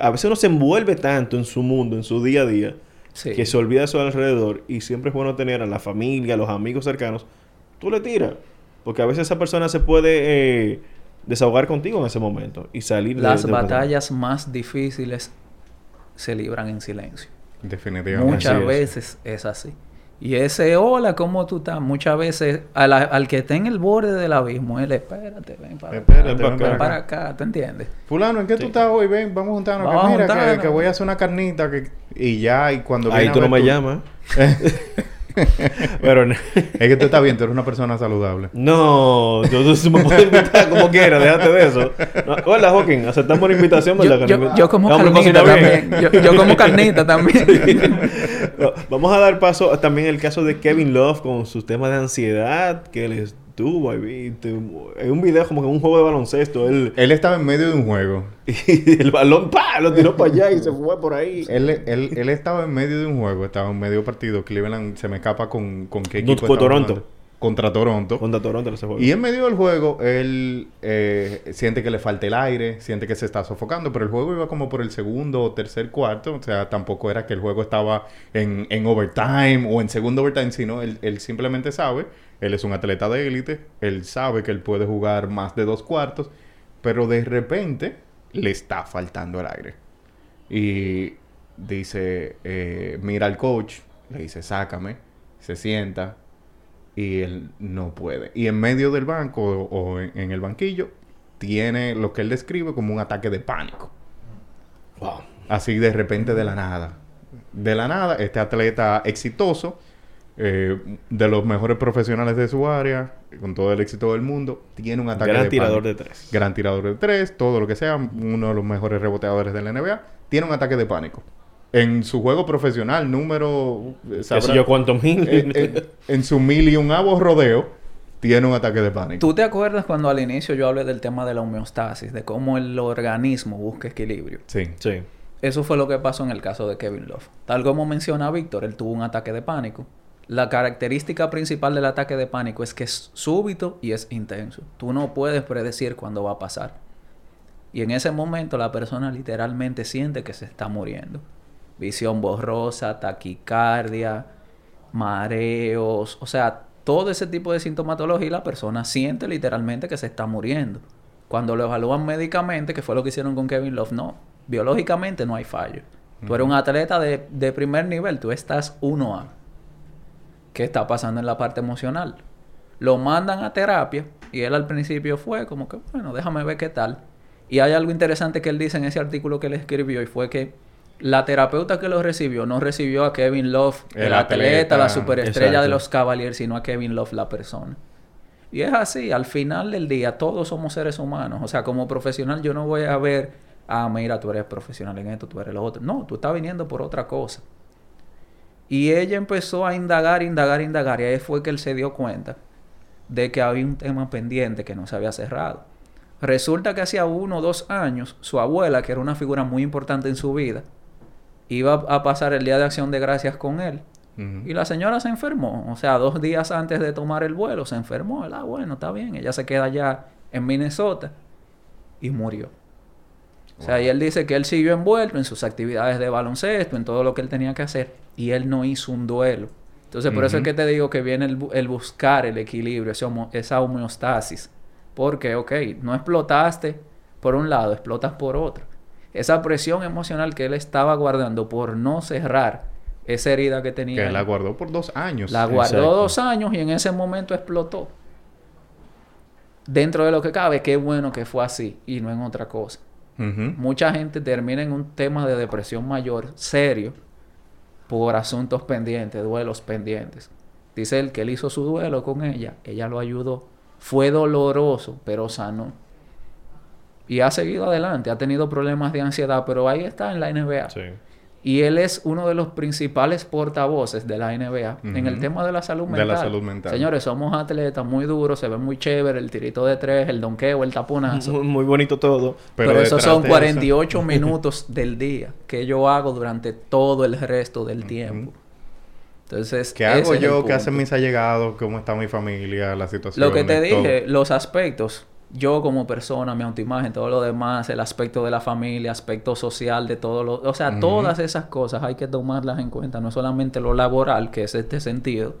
A veces uno se envuelve tanto en su mundo, en su día a día, Sí. que se olvida de eso alrededor y siempre es bueno tener a la familia, a los amigos cercanos, tú le tiras. Porque a veces esa persona se puede eh, desahogar contigo en ese momento y salir de- Las de- batallas más difíciles se libran en silencio. Definitivamente. Muchas Así es. veces es así. Y ese hola, ¿cómo tú estás? Muchas veces a la- al que está en el borde del abismo, él espérate, ven para Espérate, acá, ven para para acá. acá, ¿te entiendes? Fulano, ¿en qué tú estás hoy? Ven, vamos a juntarnos. Vamos que mira, que- juntarnos. que, voy a hacer una carnita. Que... Y ya, y cuando Ahí tú no me llamas. [laughs] [laughs] Pero no- Es que tú estás bien, tú eres una persona saludable. no, yo, tú me puedes invitar como quieras, déjate de eso. No, hola, Joaquín, aceptamos la invitación, Yo, ¿verdad? que yo- no- yo como carnita también. Yo, yo como carnita también. [laughs] No, Vamos a dar paso a también el caso de Kevin Love con sus temas de ansiedad que él estuvo ahí. te- En un video como que un juego de baloncesto, él Él estaba en medio de un juego. [laughs] y el balón ¡pa! lo tiró para allá y se fue por ahí. Él, él, él estaba en medio de un juego, estaba en medio partido. Cleveland se me escapa con, con qué equipo. con Toronto. jugando. Contra Toronto. Contra Toronto ese juego. Y en medio del juego, él eh, siente que le falta el aire, siente que se está sofocando, pero el juego iba como por el segundo o tercer cuarto, o sea, tampoco era que el juego estaba en, en overtime o en segundo overtime, sino él, él simplemente sabe, él es un atleta de élite, él sabe que él puede jugar más de dos cuartos, pero de repente le está faltando el aire. Y dice, eh, mira al coach, le dice, sácame, se sienta, y él no puede. Y en medio del banco o, o en, en el banquillo tiene lo que él describe como un ataque de pánico. Wow. Así de repente de la nada. De la nada, este atleta exitoso, eh, de los mejores profesionales de su área, con todo el éxito del mundo, tiene un ataque Gran de tirador pánico. de tres. Gran tirador de tres, todo lo que sea, uno de los mejores reboteadores de la NBA, tiene un ataque de pánico. En su juego profesional, número... eh, ¿Qué sé yo cuántos mil? en, en- en su mil y un avos rodeo, tiene un ataque de pánico. ¿Tú te acuerdas cuando al inicio yo hablé del tema de la homeostasis, de cómo el organismo busca equilibrio? Sí. Sí. Eso fue lo que pasó en el caso de Kevin Love. Tal como menciona Víctor, él tuvo un ataque de pánico. La característica principal del ataque de pánico es que es súbito y es intenso. Tú no puedes predecir cuándo va a pasar. Y en ese momento la persona literalmente siente que se está muriendo. Visión borrosa, taquicardia, mareos, o sea, todo ese tipo de sintomatología la persona siente literalmente que se está muriendo. Cuando lo evalúan médicamente, que fue lo que hicieron con Kevin Love, no, biológicamente no hay fallo. Tú eres un atleta de, de primer nivel, tú estás 1A. ¿Qué está pasando en la parte emocional? Lo mandan a terapia y él al principio fue como que, bueno, déjame ver qué tal. Y hay algo interesante que él dice en ese artículo que él escribió y fue que la terapeuta que lo recibió no recibió a Kevin Love, el, El atleta, atleta. la superestrella Exacto. de los Cavaliers, sino a Kevin Love, la persona. Y es así, al final del día todos somos seres humanos. O sea, como profesional yo no voy a ver, ah, mira, tú eres profesional en esto, tú eres lo otro. No, tú estás viniendo por otra cosa. Y ella empezó a indagar, indagar, indagar. Y ahí fue que él se dio cuenta de que había un tema pendiente que no se había cerrado. Resulta que hacía uno o dos años, su abuela, que era una figura muy importante en su vida, iba a pasar el Día de Acción de Gracias con él. Y la señora se enfermó. O sea, dos días antes de tomar el vuelo se enfermó. Ah, bueno, está bien. Ella se queda allá en Minnesota y murió. O sea, y él dice que él siguió envuelto en sus actividades de baloncesto, en todo lo que él tenía que hacer, y él no hizo un duelo. Entonces, por eso es que te digo que viene el, el buscar el equilibrio, ese homo- esa homeostasis. Porque, ok, no explotaste por un lado, explotas por otro. Esa presión emocional que él estaba guardando por no cerrar esa herida que tenía. Que ahí, la guardó por dos años. la guardó Exacto. dos años y en ese momento explotó. Dentro de lo que cabe, qué bueno que fue así y no en otra cosa. Mucha gente termina en un tema de depresión mayor serio por asuntos pendientes, duelos pendientes. Dice él que él hizo su duelo con ella, ella lo ayudó. Fue doloroso, pero sanó. Y ha seguido adelante, ha tenido problemas de ansiedad, pero ahí está en la NBA. Sí. Y él es uno de los principales portavoces de la NBA en el tema de la salud De mental. la salud mental. Señores, somos atletas muy duros, se ve muy chévere el tirito de tres, el donqueo, el taponazo. Muy, muy bonito todo. Pero, esos detrás son de 48 [laughs] minutos del día que yo hago durante todo el resto del tiempo. Entonces, ¿Qué hago yo? ¿Qué hacen mis allegados? ¿Cómo está mi familia? La situación. Lo que te todo. dije, los aspectos, yo como persona, mi autoimagen, todo lo demás, el aspecto de la familia, aspecto social de todo lo... O sea, todas esas cosas hay que tomarlas en cuenta, no solamente lo laboral, que es este sentido,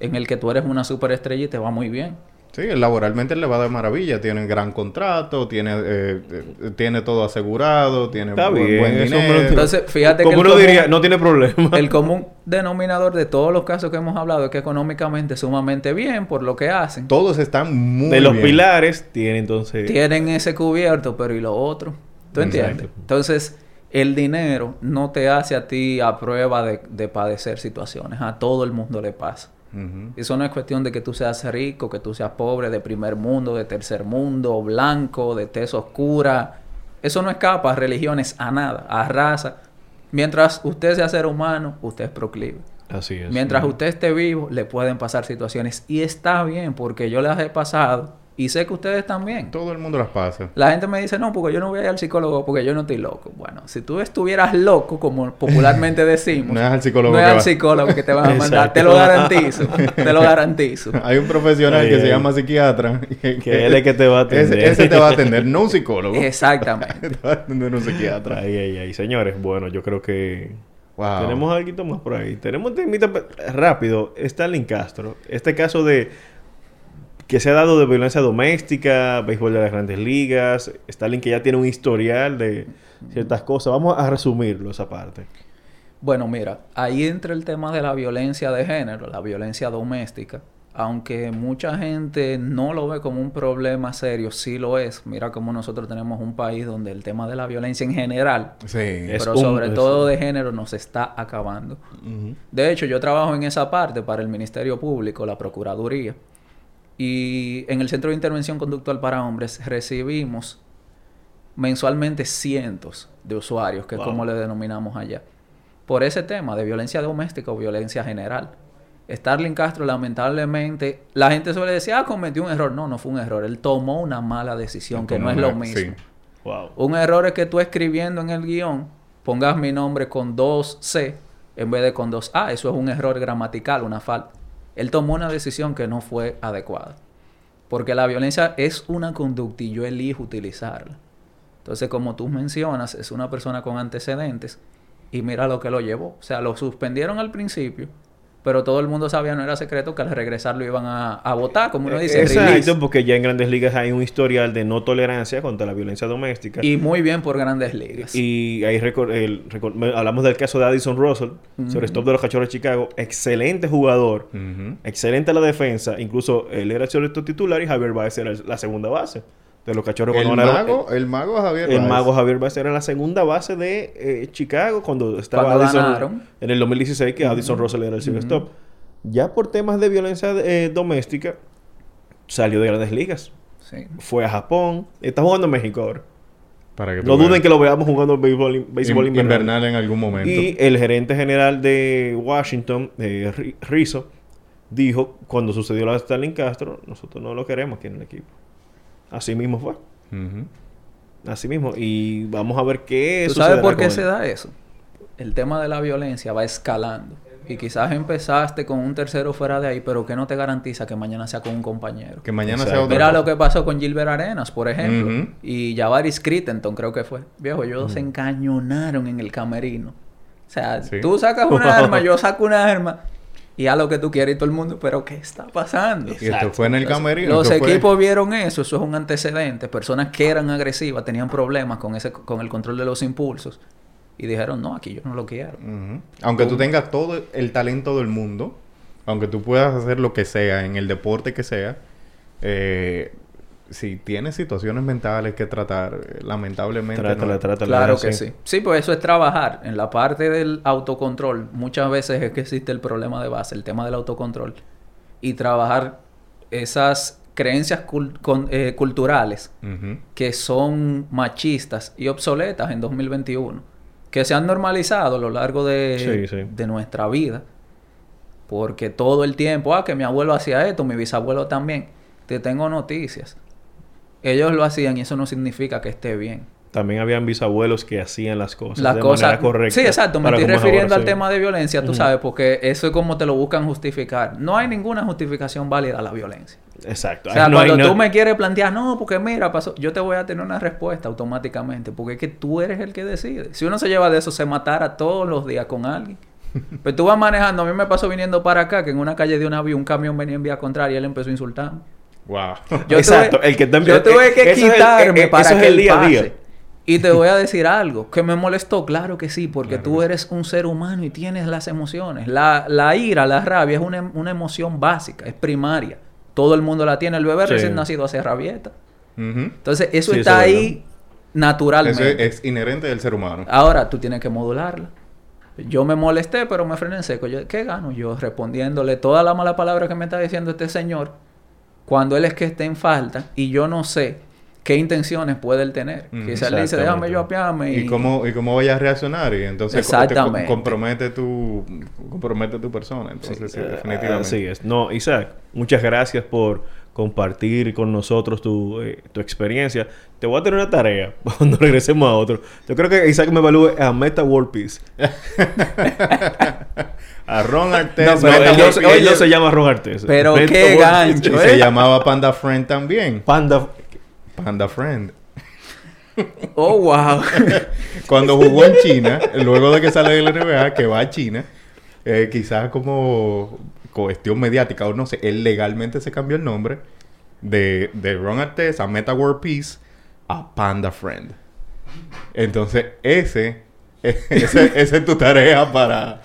en el que tú eres una superestrella y te va muy bien. Sí, laboralmente le va de maravilla. Tiene gran contrato, tiene, eh, eh, tiene todo asegurado, tiene Está buen, bien, buen dinero. Entonces, fíjate que el uno común- diría, no tiene problema. El común denominador de todos los casos que hemos hablado es que económicamente sumamente bien por lo que hacen. Todos están muy de los bien. pilares tiene entonces... Tienen ese cubierto, pero ¿y lo otro? ¿Tú entiendes? Exacto. Entonces, el dinero no te hace a ti a prueba de, de padecer situaciones. A todo el mundo le pasa. Eso no es cuestión de que tú seas rico, que tú seas pobre, de primer mundo, de tercer mundo, blanco, de tez oscura. Eso no escapa a religiones, a nada, a raza. Mientras usted sea ser humano, usted es proclive. Así es. Mientras usted esté vivo, le pueden pasar situaciones. Y está bien, porque yo las he pasado y sé que ustedes también. Todo el mundo las pasa. La gente me dice, no, porque yo no voy a ir al psicólogo porque yo no estoy loco. Bueno, si tú estuvieras loco, como popularmente [laughs] decimos, No es al psicólogo no es que al va. psicólogo que te van a mandar. Exacto. Te lo garantizo. te lo garantizo. [laughs] Hay un profesional Ay, que se llama psiquiatra. Que él es que te va a atender. Ese, ese te va a [laughs] atender, no un psicólogo. Exactamente. te va a atender un psiquiatra. Ay, ay, ay. Señores, bueno, yo creo que... Wow. Tenemos algo más por ahí. Tenemos un temita pe- rápido. Stalin Castro. Este caso de... Que se ha dado de violencia doméstica, béisbol de las grandes ligas. Stalin que ya tiene un historial de ciertas cosas. Vamos a resumirlo esa parte. Bueno, mira, ahí entra el tema de la violencia de género, la violencia doméstica. Aunque mucha gente no lo ve como un problema serio, sí lo es. Mira como nosotros tenemos un país donde el tema de la violencia en general, Sí. Es pero un- sobre es- todo de género, nos está acabando. De hecho, yo trabajo en esa parte para el Ministerio Público, la Procuraduría. Y en el Centro de Intervención Conductual para Hombres recibimos mensualmente cientos de usuarios, que es como le denominamos allá, por ese tema de violencia doméstica o violencia general. Starling Castro, lamentablemente, la gente suele decir, ah, cometió un error. No, no fue un error. Él tomó una mala decisión, que no es lo mismo. sí. Wow. Un error es que tú escribiendo en el guion pongas mi nombre con dos C en vez de con dos A. Eso es un error gramatical, una falta. Él tomó una decisión que no fue adecuada. Porque la violencia es una conducta y yo elijo utilizarla. Entonces, como tú mencionas, es una persona con antecedentes y mira lo que lo llevó. O sea, lo suspendieron al principio, pero todo el mundo sabía, no era secreto, que al regresar lo iban a, a votar, como uno dice. Exacto, release. porque ya en grandes ligas hay un historial de no tolerancia contra la violencia doméstica. Y muy bien por grandes ligas. Y ahí el- hablamos del caso de Addison Russell, sobre stop de los cachorros de Chicago. Excelente jugador, Ujú. excelente a la defensa. Incluso él era el titular y Javier Baez era el- la segunda base de los cachorros. El cuando mago, el mago Javier el Baez. mago Javier Baez era la segunda base de eh, Chicago cuando estaba Cuando Addison- ganaron. en el 2016 que Addison Russell era el shortstop. Ya por temas de violencia eh, doméstica salió de grandes ligas. Sí. Fue a Japón. Está jugando en México ahora. Para que No veas. duden que lo veamos jugando béisbol, béisbol In- invernal. invernal en algún momento. Y el gerente general de Washington, eh, Ri- Rizzo, dijo cuando sucedió la de Stalin Castro, nosotros no lo queremos aquí en el equipo. Así mismo fue. Así mismo. Y vamos a ver qué ¿Tú sabes por qué se da eso? El tema de la violencia va escalando. Y quizás empezaste con un tercero fuera de ahí, pero que no te garantiza que mañana sea con un compañero. Que mañana sea otra Mira cosa. lo que pasó con Gilbert Arenas, por ejemplo. Ujú. Y Javaris Crittenton, creo que fue. Viejo, ellos se encañonaron en el camerino. O sea, Sí. tú sacas una [laughs] arma, yo saco una arma. Y haz lo que tú quieres y todo el mundo. Pero ¿qué está pasando? Y esto fue en el camerino. Los fue- equipos vieron eso, eso es un antecedente. Personas que eran agresivas tenían problemas con ese, con el control de los impulsos. Y dijeron, no, aquí yo no lo quiero. Aunque tú tengas todo el talento del mundo, aunque tú puedas hacer lo que sea en el deporte que sea, eh, si tienes situaciones mentales que tratar, eh, lamentablemente. Trátala, no- trátala, Claro que sí. Sí, pues eso es trabajar. En la parte del autocontrol, muchas veces es que existe el problema de base, el tema del autocontrol. Y trabajar esas creencias cul- con- eh, culturales que son machistas y obsoletas en 2021, que se han normalizado a lo largo de, Sí, sí. de nuestra vida. Porque todo el tiempo, ah, que mi abuelo hacía esto, mi bisabuelo también. Te tengo noticias. Ellos lo hacían y eso no significa que esté bien. También habían bisabuelos que hacían las cosas Las de cosas manera correcta. Sí, exacto. Me estoy refiriendo al sí. tema de violencia, tú sabes, porque eso es como te lo buscan justificar. No hay ninguna justificación válida a la violencia. Exacto. O sea, no cuando na- tú me quieres plantear, no, porque mira, pasó, yo te voy a tener una respuesta automáticamente, porque es que tú eres el que decide. Si uno se lleva de eso, se matara todos los días con alguien. [laughs] Pero tú vas manejando, a mí me pasó viniendo para acá, que en una calle de una vía un camión venía en vía contraria y él empezó a insultarme. Wow. Yo Exacto, tuve, el que está en- yo tuve que eso es el- quitarme para eso es que el día a pase. día. Y te voy a [laughs] decir algo que me molestó, claro que sí, porque Claro tú eres un ser humano y tienes las emociones. La, la ira, la rabia es una, una emoción básica, es primaria. Todo el mundo la tiene. El bebé Sí. recién nacido hace rabieta. Entonces, eso Sí, está eso ahí naturalmente. Eso es, es inherente del ser humano. Ahora tú tienes que modularla. Yo me molesté, pero me frené en seco. Yo, ¿Qué gano yo respondiéndole toda la mala palabra que me está diciendo este señor cuando él es que está en falta y yo no sé qué intenciones puede él tener? Mm, Quizás él le dice, déjame yo apiarme. ¿Y cómo, ¿Y cómo vayas a reaccionar? Y entonces te co- Exactamente. compromete tu, compromete tu persona. Entonces, sí, Eh, definitivamente. Así es. No, Isaac, muchas gracias por compartir con nosotros tu, eh, tu experiencia. Te voy a tener una tarea [laughs] cuando regresemos a otro. Yo creo que Isaac me evalúe a Meta World Peace. [laughs] A Ron Artes. No, pero él, él no, no- él oye, no se llama Ron Artes. pero Meta qué World gancho, y se ¿eh? llamaba Panda Friend también. Panda. Panda Friend. Oh, wow. [laughs] Cuando jugó en China, luego de que sale de la NBA, que va a China, eh, quizás como cuestión mediática o no sé, él legalmente se cambió el nombre de, de Ron Artes a Meta World Peace a Panda Friend. Entonces, ese, [laughs] ese, es tu tarea para,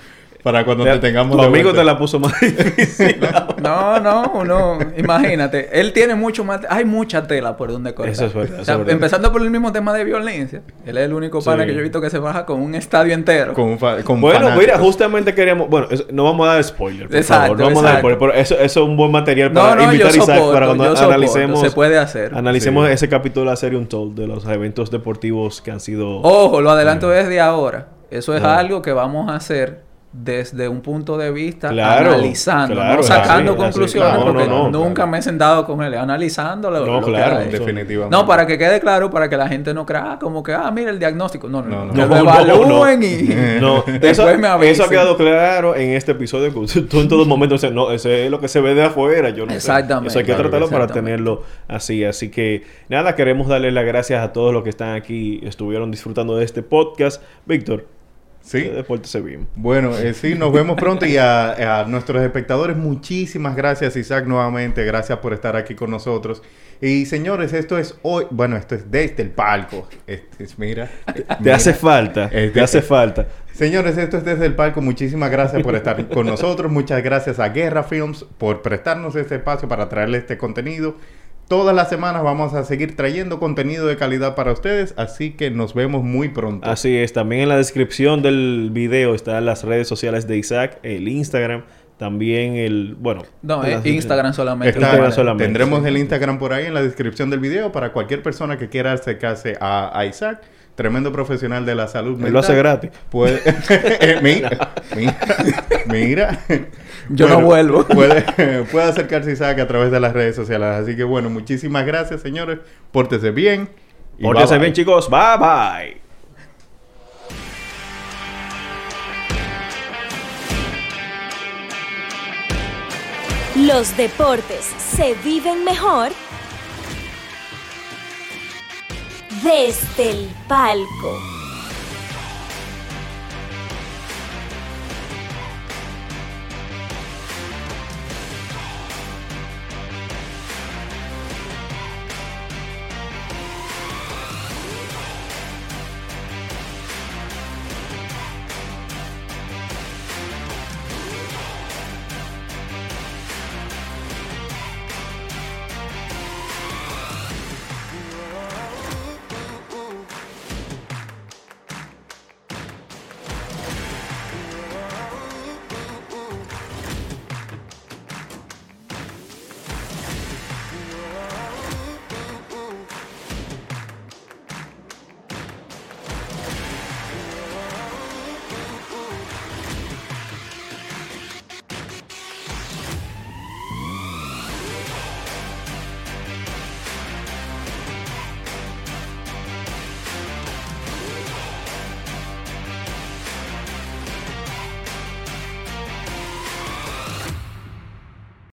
para cuando te tengamos tu amigo vuelta. te la puso más [laughs] difícil. No, no, no. Imagínate. Él tiene mucho más... Hay mucha tela por donde cortar. Eso es verdad, O eso sea, es verdad. empezando por el mismo tema de violencia. Él es el único pana Sí. que yo he visto que se baja con un estadio entero. Con, un fa- con Bueno, fanáticos. mira, justamente queríamos... Bueno, eso- no vamos a dar spoiler, por Exacto, favor. No vamos a dar spoiler. Pero eso, eso es un buen material No, para no, yo invitar a Isaac para cuando analicemos... se puede hacer. Analicemos Sí. ese capítulo de la serie Untold de los eventos deportivos que han sido... Ojo, lo adelanto desde ahora. Eso es Ah. algo que vamos a hacer desde un punto de vista Claro, analizando, claro, no sacando así, es así, conclusiones, claro, porque no, no, nunca me he sentado con él, analizándolo. No, lo claro, definitivamente. No, para que quede claro, para que la gente no crea ah, como que, ah, mira el diagnóstico. No, no, No, no. no. Evalúen y [laughs] No, [laughs] después eso, me eso avisen. ha quedado claro en este episodio. que Tú en todo momento dices, no, eso es lo que se ve de afuera. Yo no sé. Exactamente. Eso hay que tratarlo para tenerlo así. Así que, nada, queremos darle las gracias a todos los que están aquí, estuvieron disfrutando de este podcast. Víctor, Sí. Bueno, eh, sí, nos vemos pronto y a, a nuestros espectadores muchísimas gracias Isaac nuevamente, gracias por estar aquí con nosotros. Y señores, esto es hoy, bueno, esto es desde el palco. Este es, mira, Te mira. hace falta, Eh, te hace falta. Señores, esto es desde el palco. Muchísimas gracias por estar con nosotros. Muchas gracias a Guerra Films por prestarnos este espacio para traerle este contenido. Todas las semanas vamos a seguir trayendo contenido de calidad para ustedes, así que nos vemos muy pronto. Así es, también en la descripción del video están las redes sociales de Isaac, el Instagram, también el, bueno, No, eh, Instagram solamente. Está- Instagram solamente, tendremos sí. el Instagram por ahí en la descripción del video para cualquier persona que quiera acercarse a, a Isaac, tremendo profesional de la salud Él lo hace gratis. Puede, [laughs] [laughs] Eh, mira, mira, mira. Yo no vuelvo. Puede, [laughs] puede acercarse a Isaac a través de las redes sociales. Así que bueno, muchísimas gracias, señores. Pórtese bien. bye, bye. bien, chicos. Bye bye. Los deportes se viven mejor desde el palco.